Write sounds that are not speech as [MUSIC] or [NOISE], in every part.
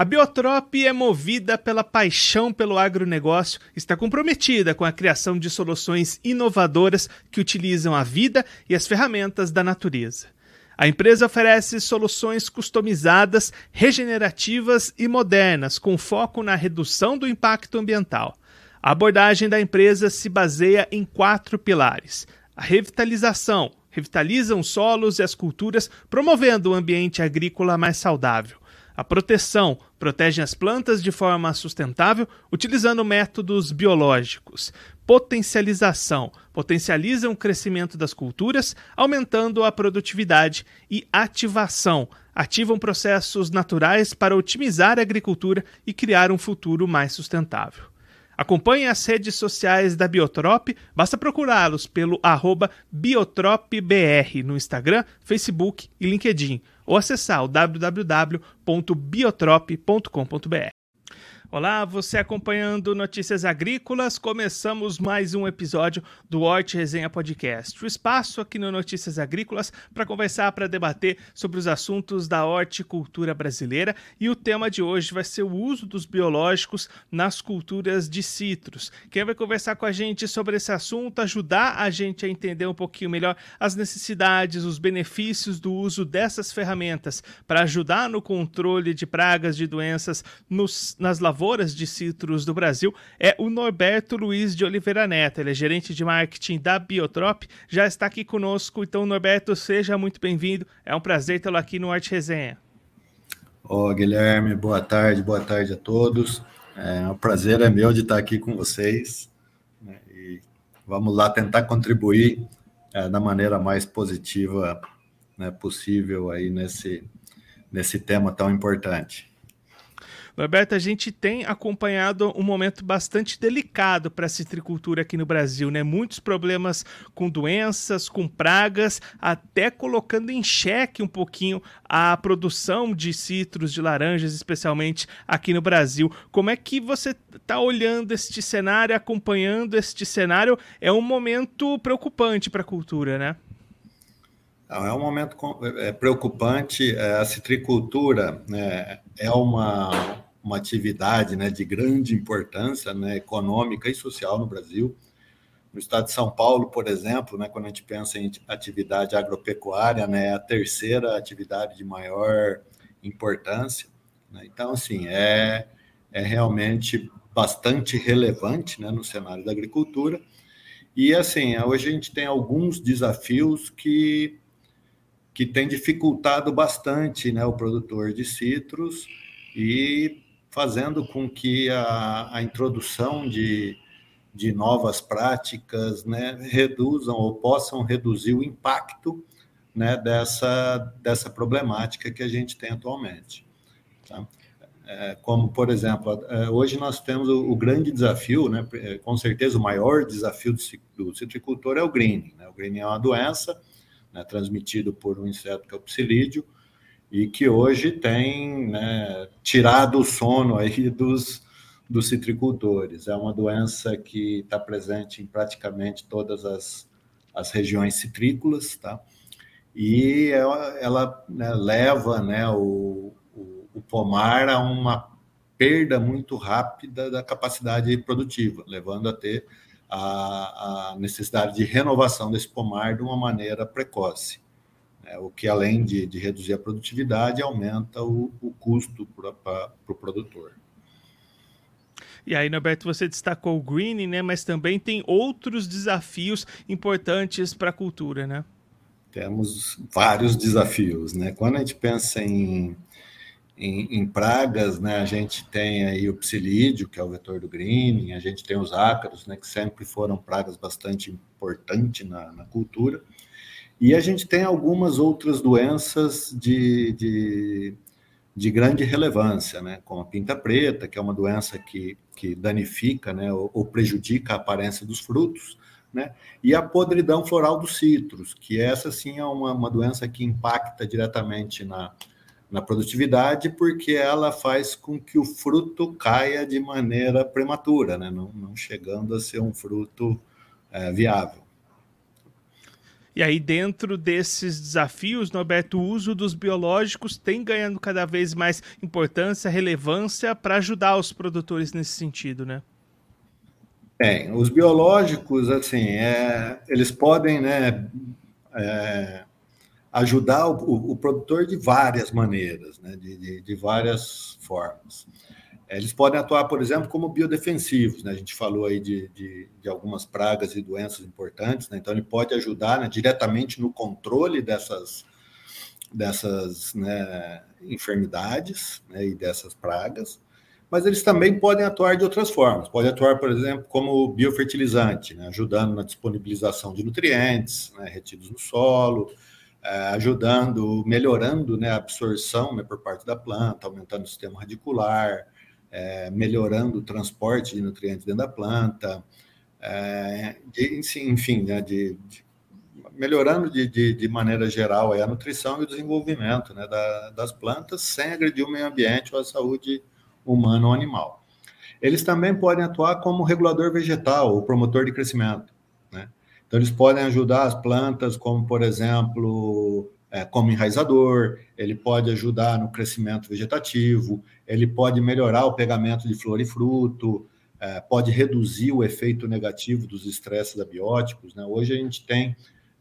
A Biotrop é movida pela paixão pelo agronegócio, está comprometida com a criação de soluções inovadoras que utilizam a vida e as ferramentas da natureza. A empresa oferece soluções customizadas, regenerativas e modernas, com foco na redução do impacto ambiental. A abordagem da empresa se baseia em quatro pilares: a revitalização, revitalizam os solos e as culturas, promovendo um ambiente agrícola mais saudável. A proteção protege as plantas de forma sustentável utilizando métodos biológicos. Potencialização potencializam o crescimento das culturas, aumentando a produtividade. E ativação ativam processos naturais para otimizar a agricultura e criar um futuro mais sustentável. Acompanhe as redes sociais da Biotrop, basta procurá-los pelo arroba BiotropBR no Instagram, Facebook e LinkedIn, ou acessar o www.biotrop.com.br. Olá, você acompanhando Notícias Agrícolas, começamos mais um episódio do Hort Resenha Podcast. O espaço aqui no Notícias Agrícolas para conversar, para debater sobre os assuntos da horticultura brasileira e o tema de hoje vai ser o uso dos biológicos nas culturas de citros. Quem vai conversar com a gente sobre esse assunto, ajudar a gente a entender um pouquinho melhor as necessidades, os benefícios do uso dessas ferramentas para ajudar no controle de pragas, de doenças nos, nas lavouras lavouras de citros do Brasil é o Norberto Luiz de Oliveira Neto. Ele é gerente de marketing da Biotrop, já está aqui conosco. Então, Norberto, seja muito bem-vindo. É um prazer tê-lo aqui no Arte Resenha. Ô, oh, Guilherme, boa tarde, boa tarde a todos. É um prazer é meu de estar aqui com vocês. Né, e vamos lá tentar contribuir é, da maneira mais positiva né, possível aí nesse, nesse tema tão importante. Roberto, a gente tem acompanhado um momento bastante delicado para a citricultura aqui no Brasil, né? Muitos problemas com doenças, com pragas, até colocando em xeque um pouquinho a produção de citros, de laranjas, especialmente aqui no Brasil. Como é que você está olhando este cenário, acompanhando este cenário? É um momento preocupante para a cultura, né? É um momento é, preocupante. É, a citricultura né, é uma, uma atividade né, de grande importância né, econômica e social no Brasil. No estado de São Paulo, por exemplo, né, quando a gente pensa em atividade agropecuária, né, é a terceira atividade de maior importância. Né? Então, assim, é, é realmente bastante relevante né, no cenário da agricultura. E, assim, hoje a gente tem alguns desafios que, que têm dificultado bastante né, o produtor de citros e fazendo com que a, a introdução de, de novas práticas né, reduzam ou possam reduzir o impacto né, dessa, dessa problemática que a gente tem atualmente. Tá? É, como, por exemplo, é, hoje nós temos o, o, grande desafio, né, é, com certeza o maior desafio do, do citricultor é o greening. Né? O greening é uma doença né, transmitida por um inseto que é o psilídeo, e que hoje tem né, tirado o sono aí [LAUGHS] dos, dos citricultores. É uma doença que está presente em praticamente todas as, as regiões citrícolas, tá? E ela, ela né, leva né, o, o, o, pomar a uma perda muito rápida da capacidade produtiva, levando a ter a, a necessidade de renovação desse pomar de uma maneira precoce né, o que além de, de, reduzir a produtividade, aumenta o, o custo para o pro produtor. E aí, Norberto, você destacou o greening, né? Mas também tem outros desafios importantes para a cultura, né? Temos vários desafios, né? Quando a gente pensa em, em, em, pragas, né? A gente tem aí o psilídeo, que é o vetor do greening, a gente tem os ácaros, né? Que sempre foram pragas bastante importantes na, na cultura. E a gente tem algumas outras doenças de, de, de grande relevância, né? como a pinta preta, que é uma doença que, que danifica né? ou, ou prejudica a aparência dos frutos, né? E a podridão floral dos citros, que essa sim é uma, uma doença que impacta diretamente na, na produtividade, porque ela faz com que o fruto caia de maneira prematura, né? não, não chegando a ser um fruto é, viável. E aí, dentro desses desafios, Norberto, o uso dos biológicos tem ganhando cada vez mais importância, relevância para ajudar os produtores nesse sentido, né? Bem, os biológicos, assim, é, eles podem né, é, ajudar o, o, produtor de várias maneiras, né, de, de, de várias formas. É, eles podem atuar, por exemplo, como biodefensivos. Né? A gente falou aí de, de, de, algumas pragas e doenças importantes, né? então ele pode ajudar né, diretamente no controle dessas, dessas né, enfermidades né, e dessas pragas, mas eles também podem atuar de outras formas. Pode atuar, por exemplo, como biofertilizante, né, ajudando na disponibilização de nutrientes né, retidos no solo, ajudando, melhorando né, a absorção né, por parte da planta, aumentando o sistema radicular, é, melhorando o transporte de nutrientes dentro da planta, é, de, enfim, né, de, de, melhorando de, de, maneira geral a nutrição e o desenvolvimento né, da, das plantas sem agredir o meio ambiente ou a saúde humana ou animal. Eles também podem atuar como regulador vegetal ou promotor de crescimento. Então, eles podem ajudar as plantas, como, por exemplo, é, como enraizador, ele pode ajudar no crescimento vegetativo, ele pode melhorar o pegamento de flor e fruto, é, pode reduzir o efeito negativo dos estresses abióticos. Né? Hoje a gente tem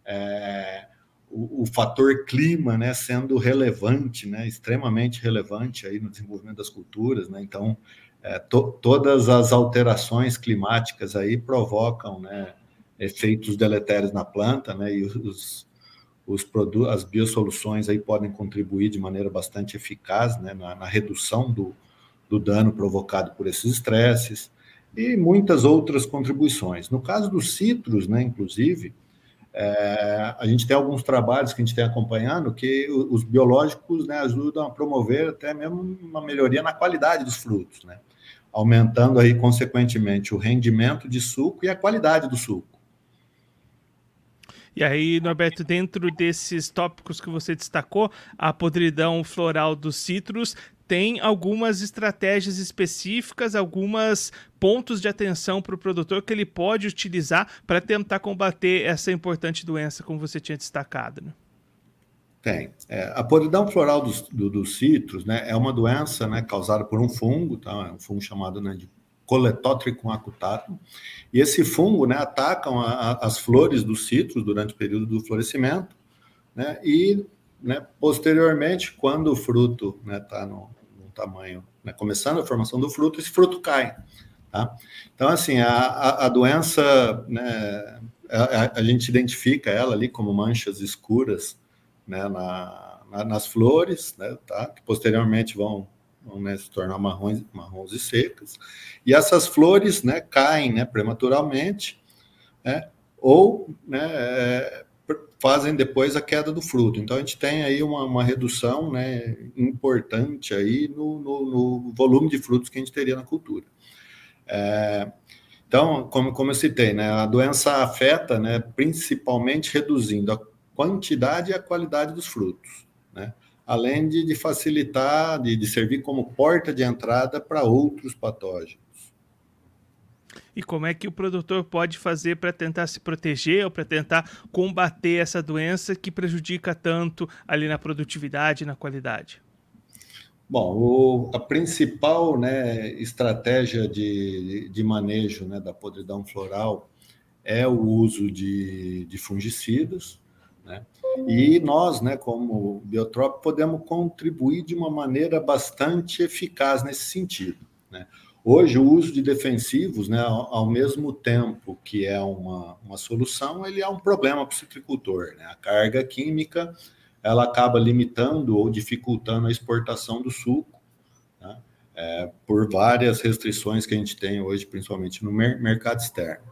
é, o, o, fator clima né, sendo relevante, né, extremamente relevante aí no desenvolvimento das culturas. Né? Então, é, to, todas as alterações climáticas aí provocam né, efeitos deletérios na planta, né, e os, os produtos, as biosoluções aí podem contribuir de maneira bastante eficaz né, na, na redução do, do dano provocado por esses estresses e muitas outras contribuições. No caso dos citros, né, inclusive, é, a gente tem alguns trabalhos que a gente tem acompanhando que os biológicos né, ajudam a promover até mesmo uma melhoria na qualidade dos frutos, né, aumentando aí, consequentemente, o rendimento de suco e a qualidade do suco. E aí, Norberto, dentro desses tópicos que você destacou, a podridão floral dos citros tem algumas estratégias específicas, alguns pontos de atenção para o produtor que ele pode utilizar para tentar combater essa importante doença, como você tinha destacado. Né? Tem. É, a podridão floral dos, do, dos citros né, é uma doença né, causada por um fungo, tá? É um fungo chamado né, de Coletótricum acutatum. E esse fungo né, atacam a, a, as flores dos citros durante o período do florescimento, né, e né, posteriormente, quando o fruto está né, tá no, no, tamanho, né, começando a formação do fruto, esse fruto cai. Tá? Então, assim, a, a, a doença, né, a, a, gente identifica ela ali como manchas escuras né, na, na, nas flores, né, tá? que posteriormente vão vão né, se tornar marrons, marrons e secas, e essas flores né, caem né, prematuramente, né, ou né, é, fazem depois a queda do fruto. Então a gente tem aí uma, uma redução né, importante aí no, no, no, volume de frutos que a gente teria na cultura. É, então, como, como eu citei, né, a doença afeta né, principalmente reduzindo a quantidade e a qualidade dos frutos. Né? Além de, de facilitar, de, de servir como porta de entrada para outros patógenos. E como é que o produtor pode fazer para tentar se proteger ou para tentar combater essa doença que prejudica tanto ali na produtividade e na qualidade? Bom, o, a principal né, estratégia de, de manejo né, da podridão floral é o uso de, de fungicidas, né? E nós, né, como Biotrop, podemos contribuir de uma maneira bastante eficaz nesse sentido. Né? Hoje, o uso de defensivos, né, ao, mesmo tempo que é uma, uma solução, ele é um problema para o citricultor. Né? A carga química ela acaba limitando ou dificultando a exportação do suco, né? é, por várias restrições que a gente tem hoje, principalmente no mer mercado externo.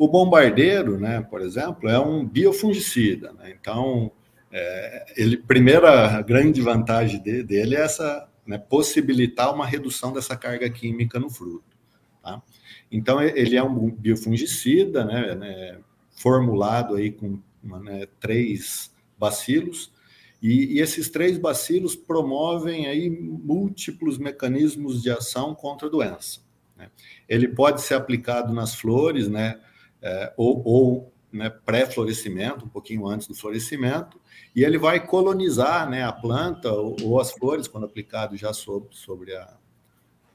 O bombardeiro, né, por exemplo, é um biofungicida. Né? Então, é, ele, primeira grande vantagem de, dele é essa né, possibilitar uma redução dessa carga química no fruto. Tá? Então, ele é um biofungicida, né, né formulado aí com né, três bacilos, e, e, esses três bacilos promovem aí múltiplos mecanismos de ação contra a doença. Né? Ele pode ser aplicado nas flores, né? É, ou, ou né, pré-florescimento, um pouquinho antes do florescimento, e ele vai colonizar né, a planta ou, ou as flores, quando aplicado já sobre, sobre a,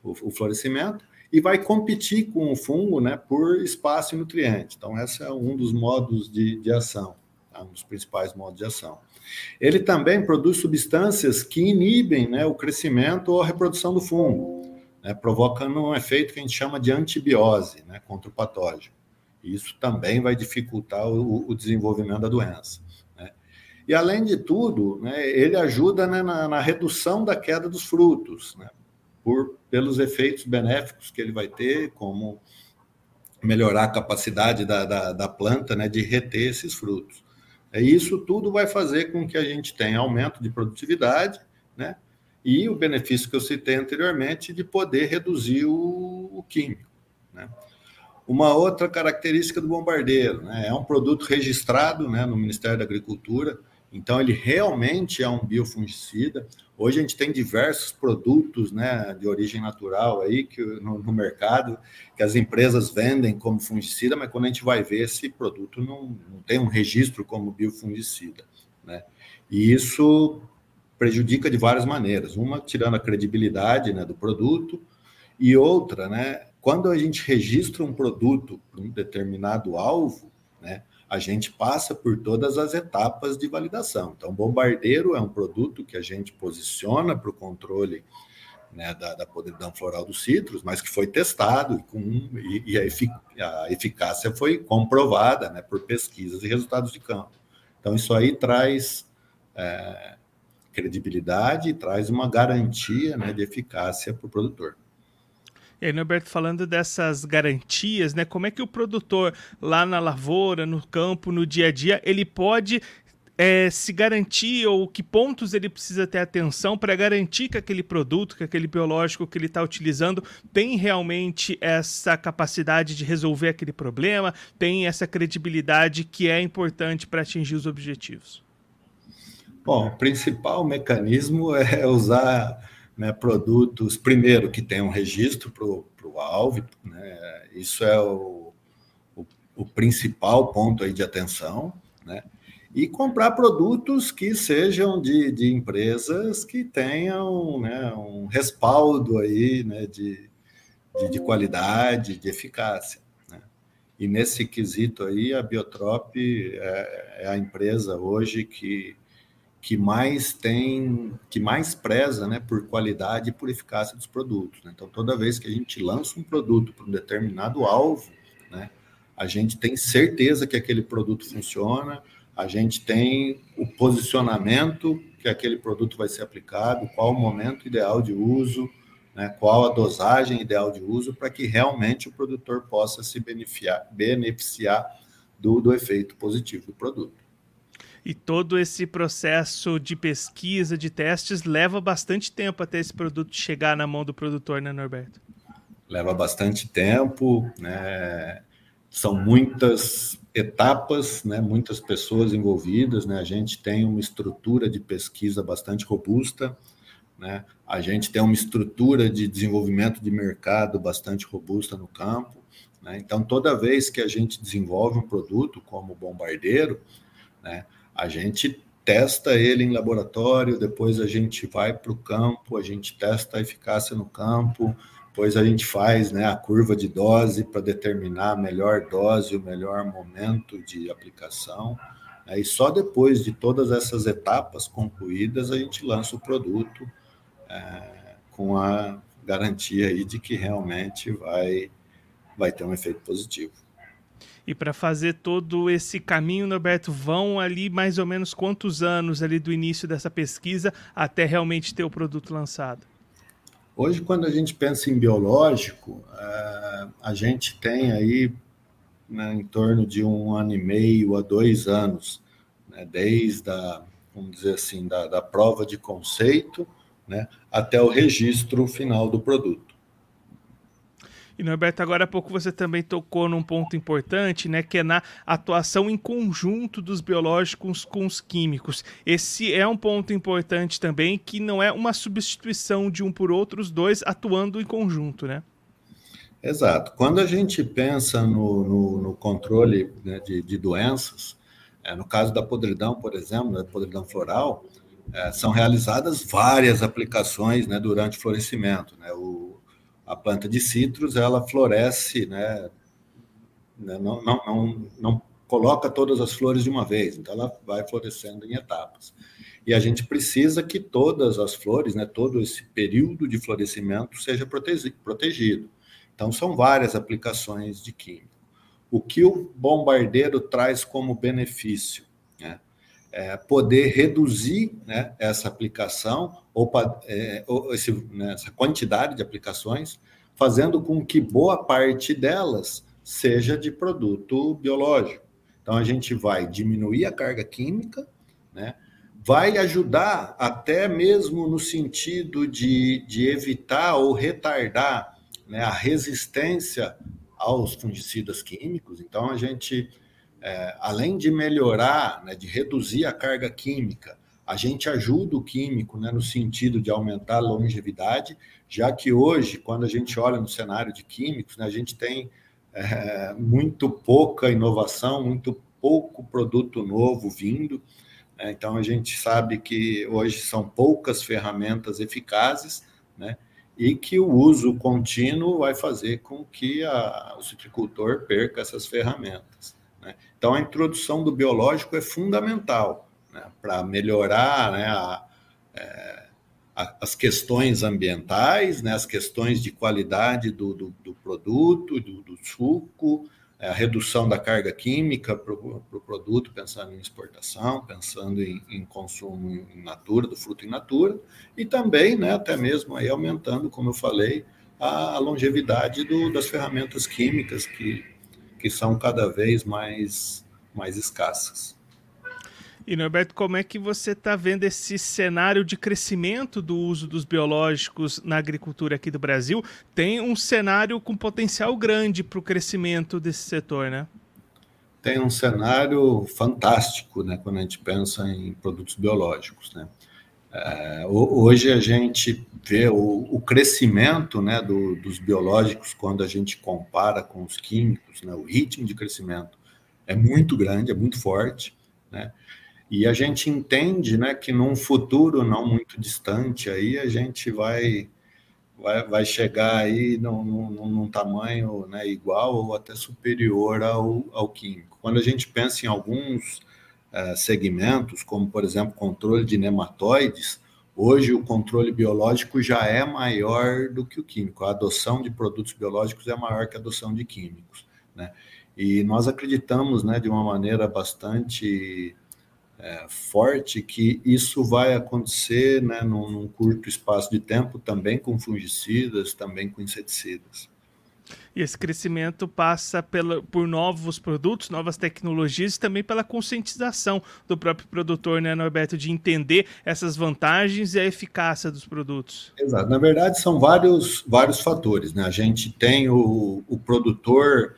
o, o, florescimento, e vai competir com o fungo né, por espaço e nutriente. Então, esse é um dos modos de, de ação, tá? um dos principais modos de ação. Ele também produz substâncias que inibem né, o crescimento ou a reprodução do fungo, né, provocando um efeito que a gente chama de antibiose né, contra o patógeno. Isso também vai dificultar o, o desenvolvimento da doença. Né? E, além de tudo, né, ele ajuda né, na, na, redução da queda dos frutos, né, por, pelos efeitos benéficos que ele vai ter, como melhorar a capacidade da, da, da planta né, de reter esses frutos. E isso tudo vai fazer com que a gente tenha aumento de produtividade, né? E o benefício que eu citei anteriormente de poder reduzir o, o químico. Né? Uma outra característica do bombardeiro, né, é um produto registrado né, no Ministério da Agricultura, então ele realmente é um biofungicida. Hoje a gente tem diversos produtos né, de origem natural aí que, no, no, mercado que as empresas vendem como fungicida, mas quando a gente vai ver esse produto não, não tem um registro como biofungicida. Né? E isso prejudica de várias maneiras. Uma, tirando a credibilidade né, do produto, e outra, né, quando a gente registra um produto para um determinado alvo, né, a gente passa por todas as etapas de validação. Então, bombardeiro é um produto que a gente posiciona para o controle né, da, da, podridão floral dos citros, mas que foi testado e, com, e, e a, efic, a, eficácia foi comprovada né, por pesquisas e resultados de campo. Então, isso aí traz é, credibilidade e traz uma garantia né, de eficácia para o produtor. E aí, Norberto, falando dessas garantias, né? Como é que o produtor lá na lavoura, no campo, no dia a dia, ele pode é, se garantir ou que pontos ele precisa ter atenção para garantir que aquele produto, que aquele biológico que ele está utilizando tem realmente essa capacidade de resolver aquele problema, tem essa credibilidade que é importante para atingir os objetivos? Bom, o principal mecanismo [LAUGHS] é usar né, produtos, primeiro, que tenham registro para o alvo, né, isso é o, o, o, principal ponto aí de atenção, né, e comprar produtos que sejam de, de empresas que tenham né, um respaldo aí, né, de, de, de qualidade, de eficácia. Né. E nesse quesito aí, a Biotrop é, é a empresa hoje que que mais tem, que mais preza né, por qualidade e por eficácia dos produtos. Né? Então, toda vez que a gente lança um produto para um determinado alvo, né, a gente tem certeza que aquele produto funciona, a gente tem o posicionamento que aquele produto vai ser aplicado, qual o momento ideal de uso, né, qual a dosagem ideal de uso, para que realmente o produtor possa se beneficiar, beneficiar do, do efeito positivo do produto. E todo esse processo de pesquisa, de testes, leva bastante tempo até esse produto chegar na mão do produtor, né, Norberto? Leva bastante tempo, né? São muitas etapas, né? Muitas pessoas envolvidas, né? A gente tem uma estrutura de pesquisa bastante robusta, né? A gente tem uma estrutura de desenvolvimento de mercado bastante robusta no campo. Né? Então, toda vez que a gente desenvolve um produto como bombardeiro, né, a gente testa ele em laboratório, depois a gente vai para o campo, a gente testa a eficácia no campo, depois a gente faz né, a curva de dose para determinar a melhor dose, o melhor momento de aplicação. Né, e só depois de todas essas etapas concluídas, a gente lança o produto é, com a garantia aí de que realmente vai, vai ter um efeito positivo. E para fazer todo esse caminho, Norberto, vão ali mais ou menos quantos anos ali do início dessa pesquisa até realmente ter o produto lançado? Hoje, quando a gente pensa em biológico, eh, a gente tem aí né, em torno de um ano e meio a dois anos, né, desde a, vamos dizer assim, da, da prova de conceito né, até o registro final do produto. E Norberto, agora há pouco você também tocou num ponto importante, né, que é na atuação em conjunto dos biológicos com os químicos. Esse é um ponto importante também, que não é uma substituição de um por outro, os dois atuando em conjunto, né? Exato. Quando a gente pensa no, no, no controle né, de, de, doenças, é, no caso da podridão, por exemplo, da podridão floral, é, são realizadas várias aplicações né, durante o florescimento. Né? O, a planta de citros ela floresce, né, né, não, não, não, não coloca todas as flores de uma vez, então ela vai florescendo em etapas. E a gente precisa que todas as flores, né, todo esse período de florescimento seja protegido. Então, são várias aplicações de químico. O que o bombardeiro traz como benefício? É poder reduzir né, essa aplicação, ou, é, ou esse, né, essa quantidade de aplicações, fazendo com que boa parte delas seja de produto biológico. Então, a gente vai diminuir a carga química, né? vai ajudar até mesmo no sentido de, de evitar ou retardar né, a resistência aos fungicidas químicos. Então, a gente, é, além de melhorar, né, de reduzir a carga química, a gente ajuda o químico né, no sentido de aumentar a longevidade, já que hoje, quando a gente olha no cenário de químicos, né, a gente tem é, muito pouca inovação, muito pouco produto novo vindo. Né, então, a gente sabe que hoje são poucas ferramentas eficazes, né? e que o uso contínuo vai fazer com que a, o citricultor perca essas ferramentas. Né? Então, a introdução do biológico é fundamental né, para melhorar né, a, é, a, as questões ambientais, né, as questões de qualidade do, do, do produto, do, do suco, é, a redução da carga química para o pro produto, pensando em exportação, pensando em, em, consumo in natura, do fruto in natura, e também, né, até mesmo aí aumentando, como eu falei, a, a longevidade do, das ferramentas químicas que, que são cada vez mais, mais escassas. E Norberto, como é que você está vendo esse cenário de crescimento do uso dos biológicos na agricultura aqui do Brasil? Tem um cenário com potencial grande para o crescimento desse setor, né? Tem um cenário fantástico, né, quando a gente pensa em produtos biológicos, né? É, hoje a gente vê o, o crescimento né, do, dos biológicos quando a gente compara com os químicos, né, o ritmo de crescimento é muito grande, é muito forte, né? E a gente entende né, que num futuro não muito distante aí a gente vai, vai, vai chegar aí num, num, num tamanho né, igual ou até superior ao, ao químico. Quando a gente pensa em alguns uh, segmentos, como por exemplo controle de nematóides, hoje o controle biológico já é maior do que o químico. A adoção de produtos biológicos é maior que a adoção de químicos. Né? E nós acreditamos né, de uma maneira bastante é, forte que isso vai acontecer né, num, num, curto espaço de tempo, também com fungicidas, também com inseticidas. E esse crescimento passa pela, por novos produtos, novas tecnologias e também pela conscientização do próprio produtor, né, Norberto, de entender essas vantagens e a eficácia dos produtos. Exato. Na verdade, são vários, vários fatores. Né? A gente tem o, o produtor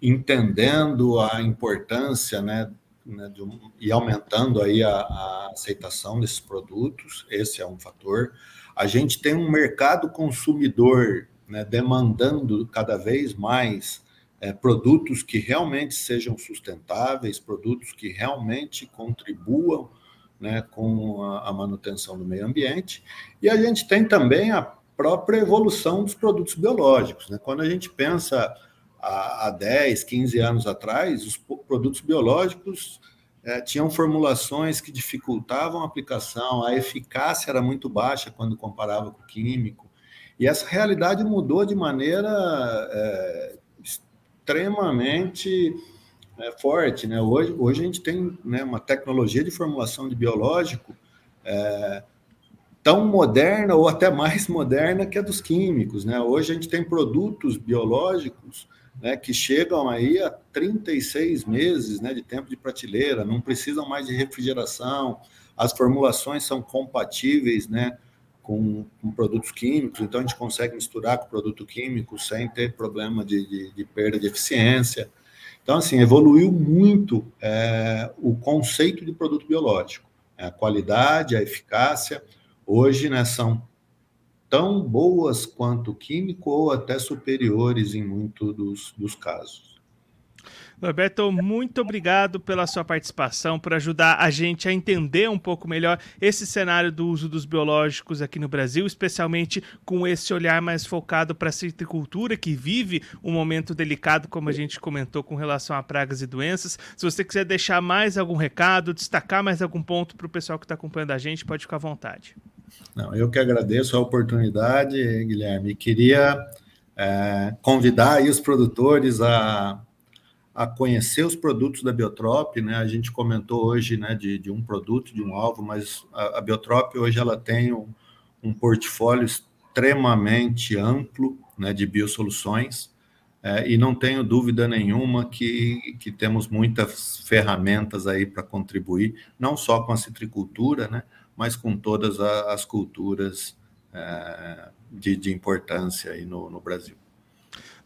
entendendo a importância né, né, um, e aumentando aí a, a, aceitação desses produtos, esse é um fator. A gente tem um mercado consumidor né, demandando cada vez mais é, produtos que realmente sejam sustentáveis, produtos que realmente contribuam né, com a, a manutenção do meio ambiente. E a gente tem também a própria evolução dos produtos biológicos. Né? Quando a gente pensa há, 10, 15 anos atrás, os produtos biológicos é, tinham formulações que dificultavam a aplicação, a eficácia era muito baixa quando comparava com o químico. E essa realidade mudou de maneira é, extremamente é, forte. Né? Hoje, hoje a gente tem né, uma tecnologia de formulação de biológico é, tão moderna ou até mais [LAUGHS] moderna que a dos químicos. Né? Hoje a gente tem produtos biológicos né, que chegam aí a 36 meses né, de tempo de prateleira, não precisam mais de refrigeração, as formulações são compatíveis né, com, com produtos químicos, então a gente consegue misturar com produto químico sem ter problema de, de, de perda de eficiência. Então, assim, evoluiu muito é, o conceito de produto biológico, a qualidade, a eficácia. Hoje, né, são tão boas quanto o químico ou até superiores em muitos dos casos. Norberto, muito obrigado pela sua participação, por ajudar a gente a entender um pouco melhor esse cenário do uso dos biológicos aqui no Brasil, especialmente com esse olhar mais focado para a citricultura, que vive um momento delicado, como a gente comentou, com relação a pragas e doenças. Se você quiser deixar mais algum recado, destacar mais algum ponto para o pessoal que está acompanhando a gente, pode ficar à vontade. Não, eu que agradeço a oportunidade, Guilherme. Queria é, convidar os produtores a a conhecer os produtos da Biotrop, né? A gente comentou hoje, né, de, de um produto, de um alvo, mas a, a Biotrop hoje ela tem um, um portfólio extremamente amplo, né, de biosoluções, é, e não tenho dúvida nenhuma que, que temos muitas ferramentas aí para contribuir, não só com a citricultura, né, mas com todas as culturas é, de, de importância aí no, no Brasil.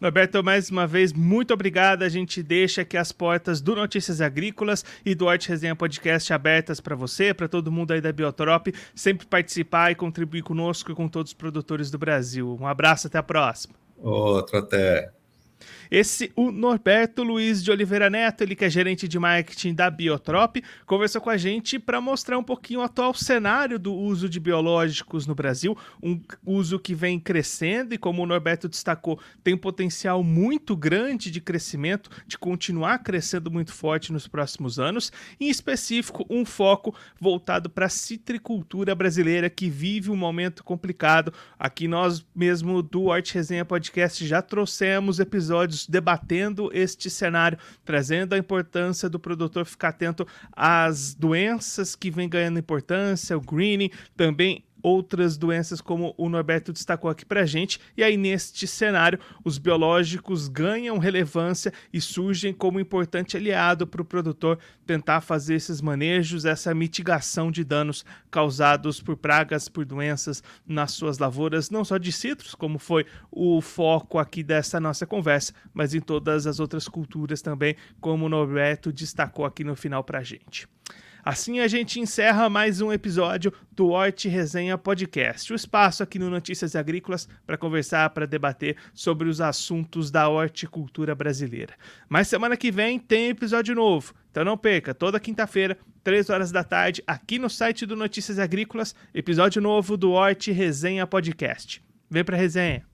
Norberto, mais uma vez, muito obrigado. A gente deixa aqui as portas do Notícias Agrícolas e do Arte Resenha Podcast abertas para você, para todo mundo aí da Biotrop, sempre participar e contribuir conosco e com todos os produtores do Brasil. Um abraço, até a próxima. Outro até. Esse, o Norberto Luiz de Oliveira Neto, ele que é gerente de marketing da Biotrop, conversou com a gente para mostrar um pouquinho o atual cenário do uso de biológicos no Brasil, um uso que vem crescendo e, como o Norberto destacou, tem um potencial muito grande de crescimento, de continuar crescendo muito forte nos próximos anos, em específico, um foco voltado para a citricultura brasileira que vive um momento complicado. Aqui nós mesmo do Arte Resenha Podcast já trouxemos episódios debatendo este cenário, trazendo a importância do produtor ficar atento às doenças que vem ganhando importância, o greening, também outras doenças, como o Norberto destacou aqui para gente. E aí, neste cenário, os biológicos ganham relevância e surgem como importante aliado para o produtor tentar fazer esses manejos, essa mitigação de danos causados por pragas, por doenças nas suas lavouras, não só de citros, como foi o foco aqui dessa nossa conversa, mas em todas as outras culturas também, como o Norberto destacou aqui no final para gente. Assim a gente encerra mais um episódio do Horti Resenha Podcast, o espaço aqui no Notícias Agrícolas para conversar, para debater sobre os assuntos da horticultura brasileira. Mas semana que vem tem episódio novo, então não perca, toda quinta-feira, 3 horas da tarde, aqui no site do Notícias Agrícolas, episódio novo do Horti Resenha Podcast. Vem pra resenha!